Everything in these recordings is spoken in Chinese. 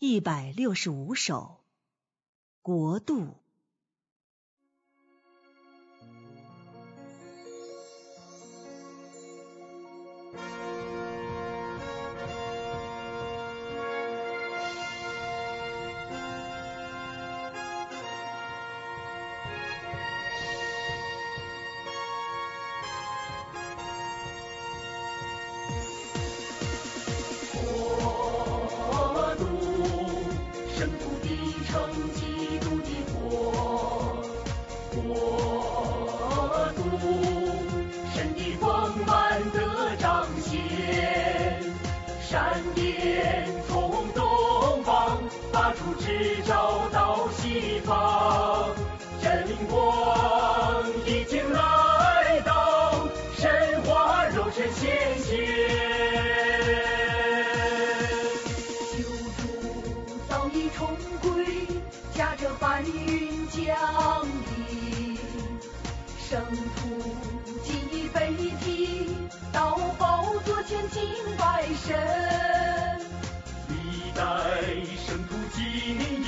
一百六十五首，国度。地成基督的国，国度神的丰满的彰显，闪电从东方发出，直照。圣徒尽已被提，到宝座前敬拜神。历代圣徒经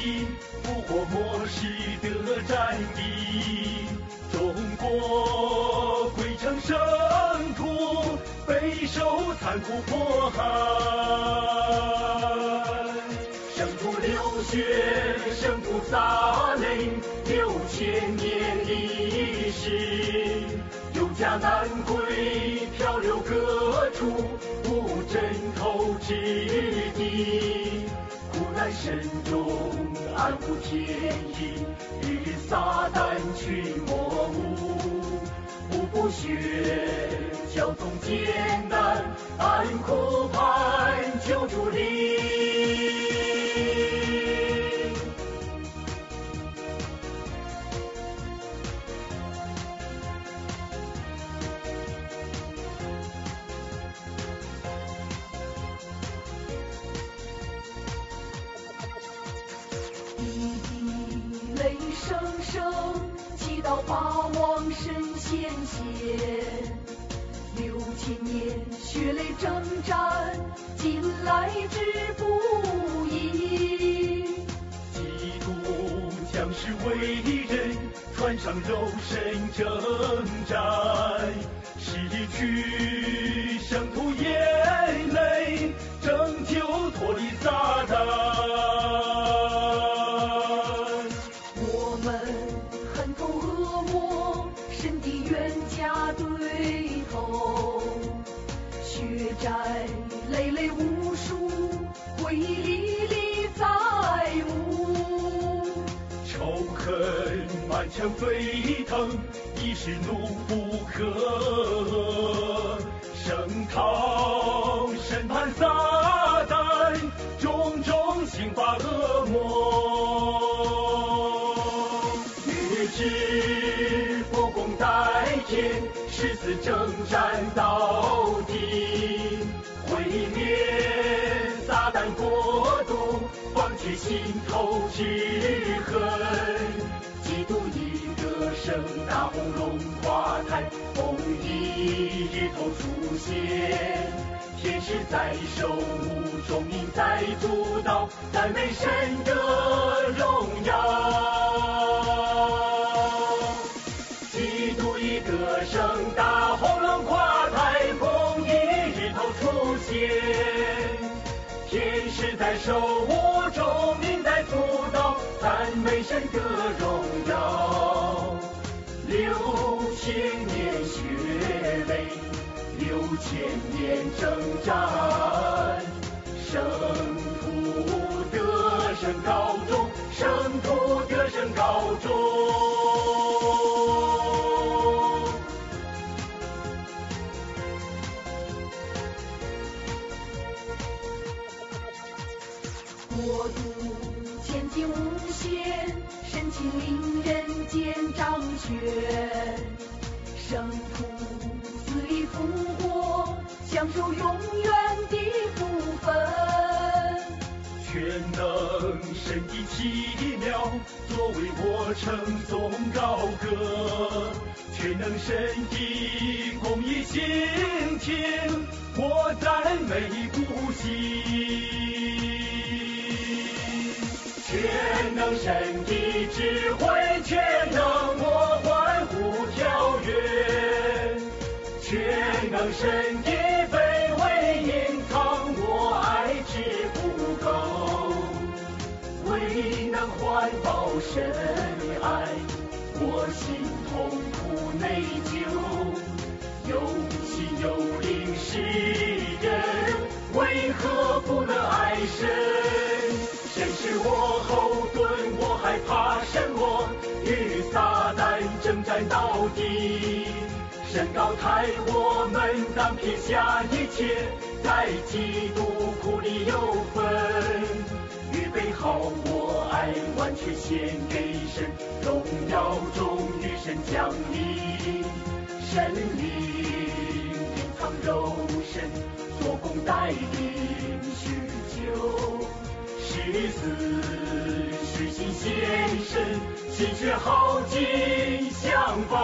营复活末世的战地，中国归成圣徒，备受残酷迫害。圣徒流血，圣徒洒泪，六千年是，有家难归，漂流各处，无枕头之地。苦难深重，暗无天意，与撒旦群魔舞。步步血，交通艰难，暗苦盼救助灵。声声，祈祷把王神显现。六千年血泪征战，今来之不易。基督将士为人，穿上肉身征战，失去圣徒眼泪，拯救脱离灾满腔沸腾，一时怒不可遏。声讨审判撒旦，种种刑罚恶魔。预知不共戴天，誓死征战到底，毁灭放弃心头之恨。几度赢得盛，大红龙华台，红一日头出现。天使在守护，众民在主导，赞美神的荣耀。美神的荣耀。六千年血泪，六千年征战，圣徒得胜高中，圣徒得胜高中。国度前进无限，神情令人间掌权。圣徒死里复活，享受永远的福分。全能神的奇妙，作为我称颂高歌。全能神的公义心情，我赞美不息。全能神的智慧，全能我欢呼跳跃，全能神的卑微隐藏我爱之不够，未能环抱神爱，我心痛苦内疚，有心有灵是人，为何不能爱神？害怕什么？与撒旦征战到底。神高台我们，当撇下一切，在基督苦里有份。预备好我爱，完全献给神，荣耀中与神降临。神灵隐藏肉身，做工带领许久。誓死虚心献身，心血耗尽相报。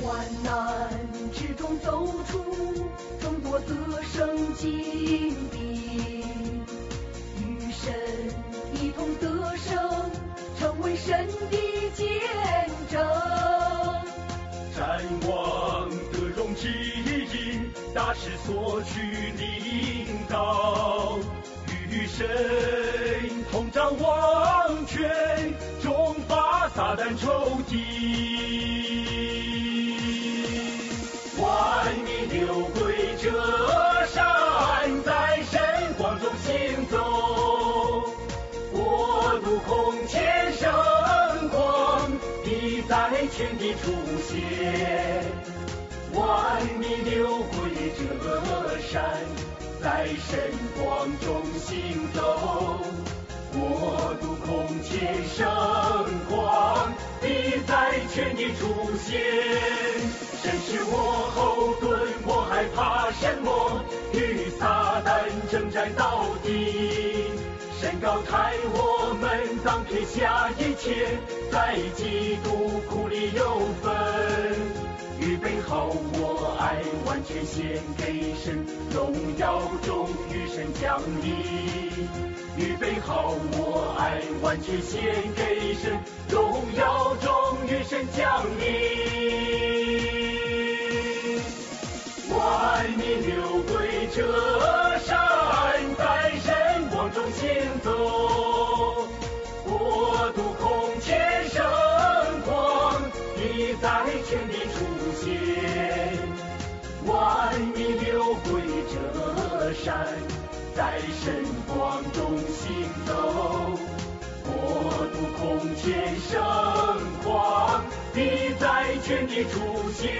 患难之中走出中国得胜经历，音，大势所趋领导，与神同掌王权，终发撒旦仇敌。万民流归这山，在神光中行走，国度空前圣光，必在全地出现。万里流归这山，在神光中行走，国度空前圣光，必在全地出现。神是我后盾，我害怕什么？与撒旦征战到底。神高抬我们，当撇下一切，在基督苦里有份。好我爱，完全献给神，荣耀中与神降临。预备好我爱，完全献给神，荣耀中与神降临。万民流归这山，在神光中行走，万民流回这山，在神光中行走，国度空前盛况，你在全地出现。